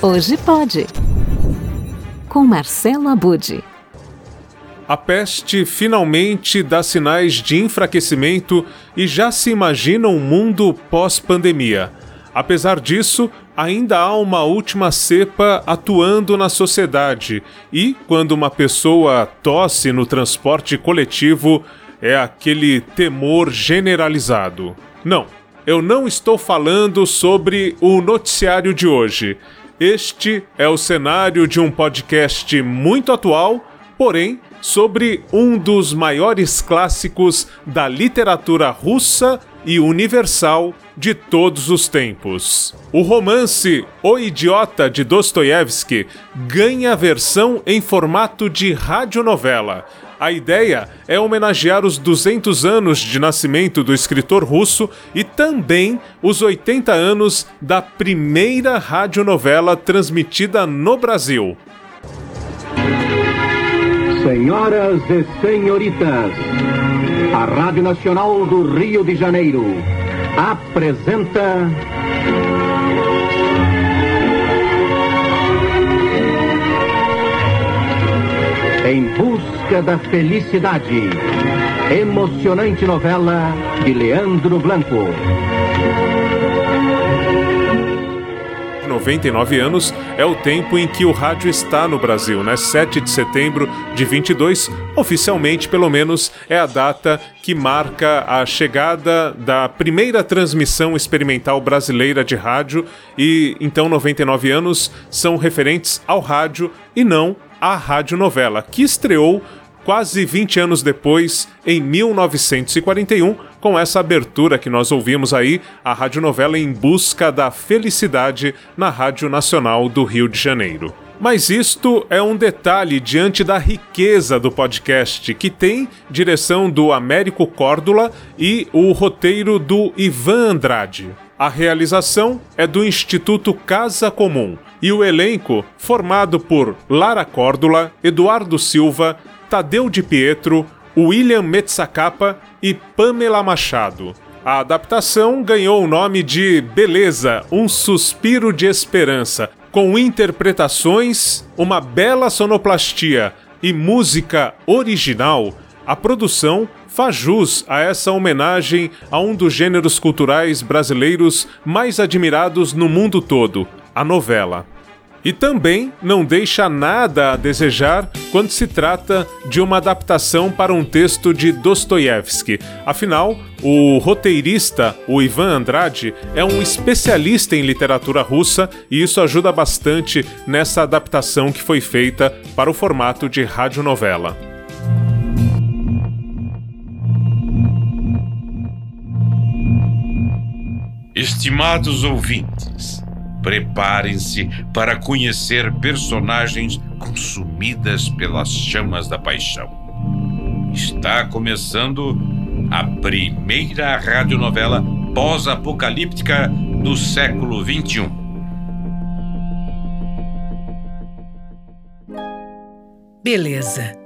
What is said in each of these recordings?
Hoje pode. Com Marcelo Abude. A peste finalmente dá sinais de enfraquecimento e já se imagina um mundo pós-pandemia. Apesar disso, ainda há uma última cepa atuando na sociedade, e quando uma pessoa tosse no transporte coletivo, é aquele temor generalizado. Não, eu não estou falando sobre o noticiário de hoje. Este é o cenário de um podcast muito atual, porém sobre um dos maiores clássicos da literatura russa e universal de todos os tempos. O romance O Idiota de Dostoiévski ganha versão em formato de radionovela. A ideia é homenagear os 200 anos de nascimento do escritor russo e também os 80 anos da primeira radionovela transmitida no Brasil. Senhoras e senhoritas, a Rádio Nacional do Rio de Janeiro apresenta. Em Busca da Felicidade. Emocionante novela de Leandro Blanco. 99 anos é o tempo em que o rádio está no Brasil, né? 7 de setembro de 22, oficialmente pelo menos, é a data que marca a chegada da primeira transmissão experimental brasileira de rádio e então 99 anos são referentes ao rádio e não à radionovela, que estreou quase 20 anos depois, em 1941, com essa abertura que nós ouvimos aí, a radionovela Em Busca da Felicidade na Rádio Nacional do Rio de Janeiro. Mas isto é um detalhe diante da riqueza do podcast, que tem direção do Américo Córdula e o roteiro do Ivan Andrade. A realização é do Instituto Casa Comum e o elenco, formado por Lara Córdula, Eduardo Silva, Tadeu de Pietro, William Metsakapa e Pamela Machado. A adaptação ganhou o nome de Beleza, um suspiro de esperança, com interpretações, uma bela sonoplastia e música original. A produção faz jus a essa homenagem a um dos gêneros culturais brasileiros mais admirados no mundo todo, a novela. E também não deixa nada a desejar quando se trata de uma adaptação para um texto de Dostoiévski. Afinal, o roteirista, o Ivan Andrade, é um especialista em literatura russa e isso ajuda bastante nessa adaptação que foi feita para o formato de radionovela. Estimados ouvintes, Preparem-se para conhecer personagens consumidas pelas chamas da paixão. Está começando a primeira radionovela pós-apocalíptica do século XXI. Beleza.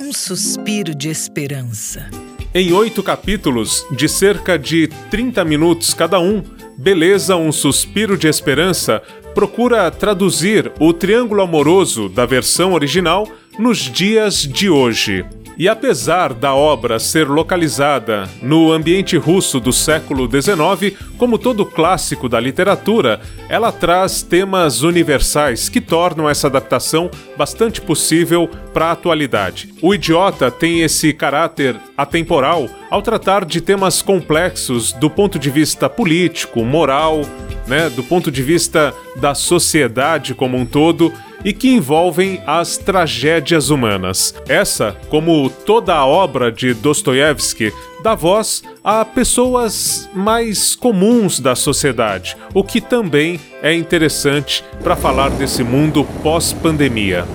Um suspiro de esperança. Em oito capítulos, de cerca de 30 minutos cada um, Beleza, um suspiro de esperança procura traduzir o triângulo amoroso da versão original nos dias de hoje. E apesar da obra ser localizada no ambiente russo do século XIX, como todo clássico da literatura, ela traz temas universais que tornam essa adaptação bastante possível para a atualidade. O Idiota tem esse caráter atemporal ao tratar de temas complexos do ponto de vista político, moral, né, do ponto de vista da sociedade como um todo e que envolvem as tragédias humanas. Essa, como toda a obra de Dostoiévski, dá voz a pessoas mais comuns da sociedade, o que também é interessante para falar desse mundo pós-pandemia.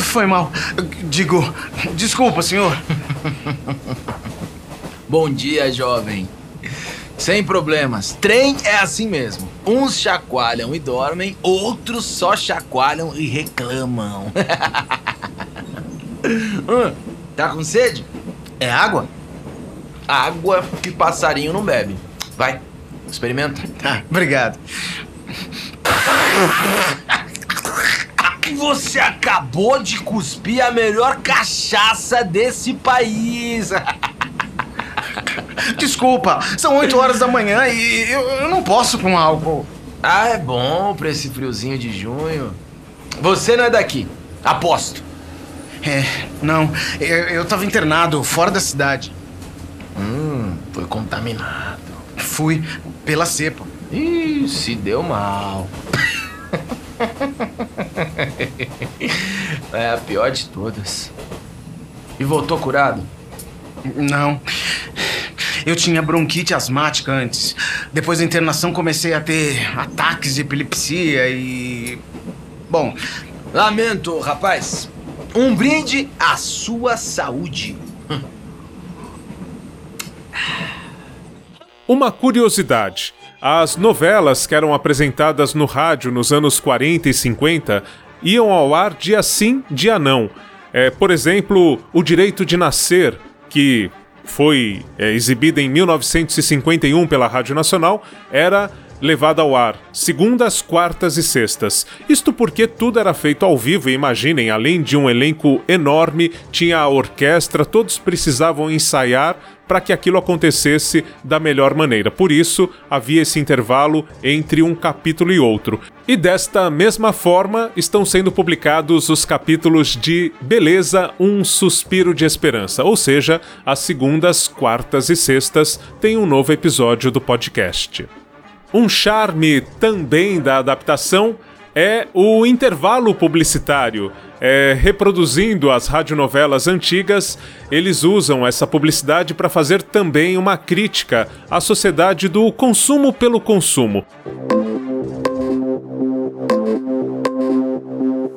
Foi mal. Digo, desculpa, senhor. Bom dia, jovem. Sem problemas. Trem é assim mesmo. Uns chacoalham e dormem, outros só chacoalham e reclamam. hum, tá com sede? É água? Água que passarinho não bebe. Vai, experimenta. Tá, obrigado. Você acabou de cuspir a melhor cachaça desse país. Desculpa, são 8 horas da manhã e eu, eu não posso com álcool. Ah, é bom pra esse friozinho de junho. Você não é daqui, aposto. É, não, eu, eu tava internado fora da cidade. Hum, foi contaminado. Fui pela cepa. Ih, se deu mal. é a pior de todas. E voltou curado? Não. Eu tinha bronquite asmática antes. Depois da internação comecei a ter ataques de epilepsia e. Bom. Lamento, rapaz. Um brinde à sua saúde. Uma curiosidade. As novelas que eram apresentadas no rádio nos anos 40 e 50 iam ao ar dia sim, dia não. É, por exemplo, O Direito de Nascer, que foi é, exibida em 1951 pela Rádio Nacional, era levada ao ar segundas, quartas e sextas. Isto porque tudo era feito ao vivo e imaginem, além de um elenco enorme, tinha a orquestra, todos precisavam ensaiar para que aquilo acontecesse da melhor maneira. Por isso, havia esse intervalo entre um capítulo e outro. E desta mesma forma, estão sendo publicados os capítulos de Beleza, um suspiro de esperança, ou seja, às segundas, quartas e sextas tem um novo episódio do podcast. Um charme também da adaptação é o intervalo publicitário. É, reproduzindo as radionovelas antigas, eles usam essa publicidade para fazer também uma crítica à sociedade do consumo pelo consumo.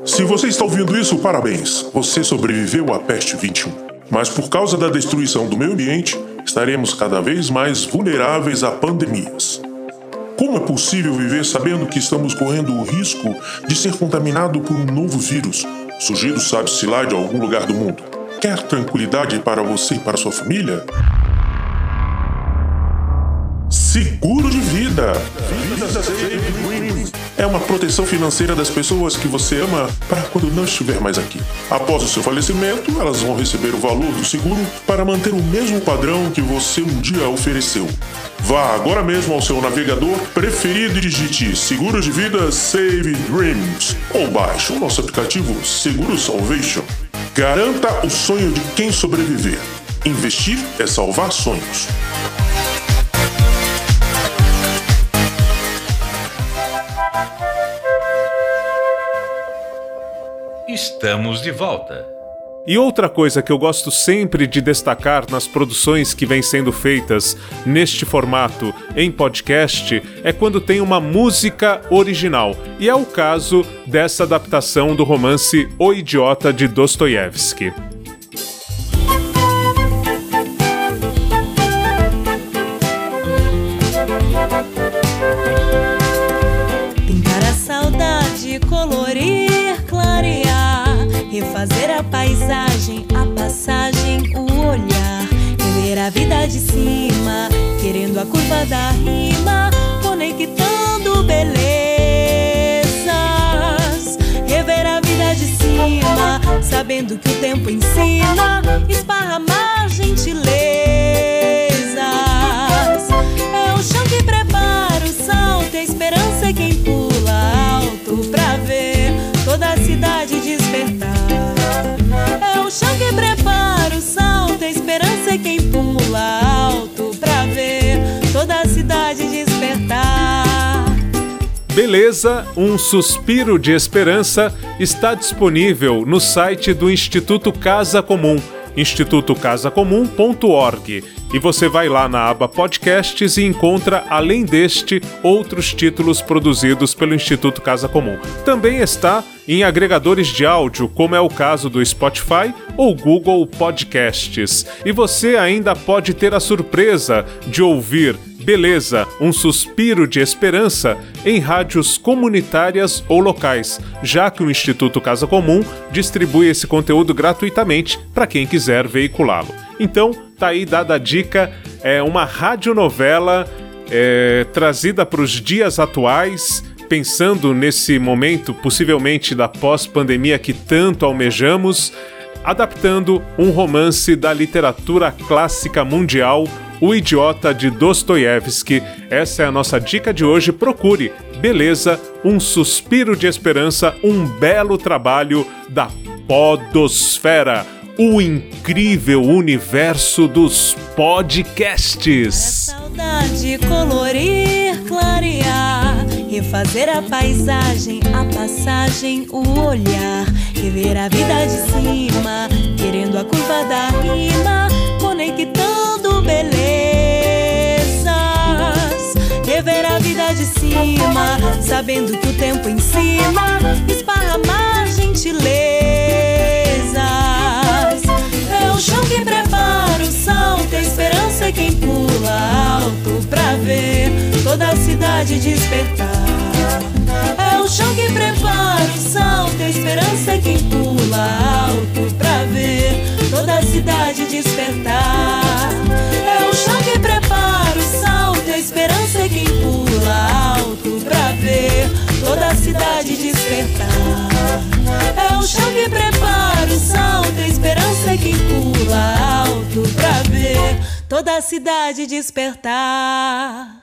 Se você está ouvindo isso, parabéns! Você sobreviveu à peste 21. Mas por causa da destruição do meio ambiente, estaremos cada vez mais vulneráveis a pandemias. Como é possível viver sabendo que estamos correndo o risco de ser contaminado por um novo vírus, surgido sabe-se lá de algum lugar do mundo? Quer tranquilidade para você e para sua família? Seguro de vida. É uma proteção financeira das pessoas que você ama para quando não estiver mais aqui. Após o seu falecimento, elas vão receber o valor do seguro para manter o mesmo padrão que você um dia ofereceu. Vá agora mesmo ao seu navegador preferido e digite Seguros de Vida Save Dreams ou baixe o nosso aplicativo Seguro Salvation. Garanta o sonho de quem sobreviver. Investir é salvar sonhos. Estamos de volta. E outra coisa que eu gosto sempre de destacar nas produções que vêm sendo feitas neste formato em podcast é quando tem uma música original. E é o caso dessa adaptação do romance O Idiota de Dostoiévski. Paisagem, a passagem, o olhar, rever a vida de cima, querendo a curva da rima, conectando belezas, rever a vida de cima, sabendo que o tempo ensina, esparramar gentilezas. Beleza, um suspiro de esperança está disponível no site do Instituto Casa Comum, institutocasacomum.org. E você vai lá na aba podcasts e encontra, além deste, outros títulos produzidos pelo Instituto Casa Comum. Também está em agregadores de áudio, como é o caso do Spotify ou Google Podcasts. E você ainda pode ter a surpresa de ouvir Beleza, um suspiro de esperança em rádios comunitárias ou locais, já que o Instituto Casa Comum distribui esse conteúdo gratuitamente para quem quiser veiculá-lo. Então, tá aí dada a dica, é uma radionovela é, trazida para os dias atuais, pensando nesse momento possivelmente da pós-pandemia que tanto almejamos, adaptando um romance da literatura clássica mundial, O Idiota de Dostoiévski. Essa é a nossa dica de hoje. Procure Beleza, um suspiro de esperança, um belo trabalho da Podosfera o incrível universo dos podcasts. É saudade colorir, clarear, refazer a paisagem, a passagem, o olhar, rever a vida de cima, querendo a curva da rima, conectando belezas, rever a vida de cima, sabendo que o tempo ensina, esparramar gentileza o chão que prepara o salto, a esperança é quem pula alto pra ver toda a cidade despertar. É o chão que prepara o salto, a esperança é quem pula alto pra ver toda a cidade despertar. Esperança é quem pula alto pra ver toda a cidade despertar. É o chão que prepara o salto, a esperança é quem pula alto pra ver toda a cidade despertar.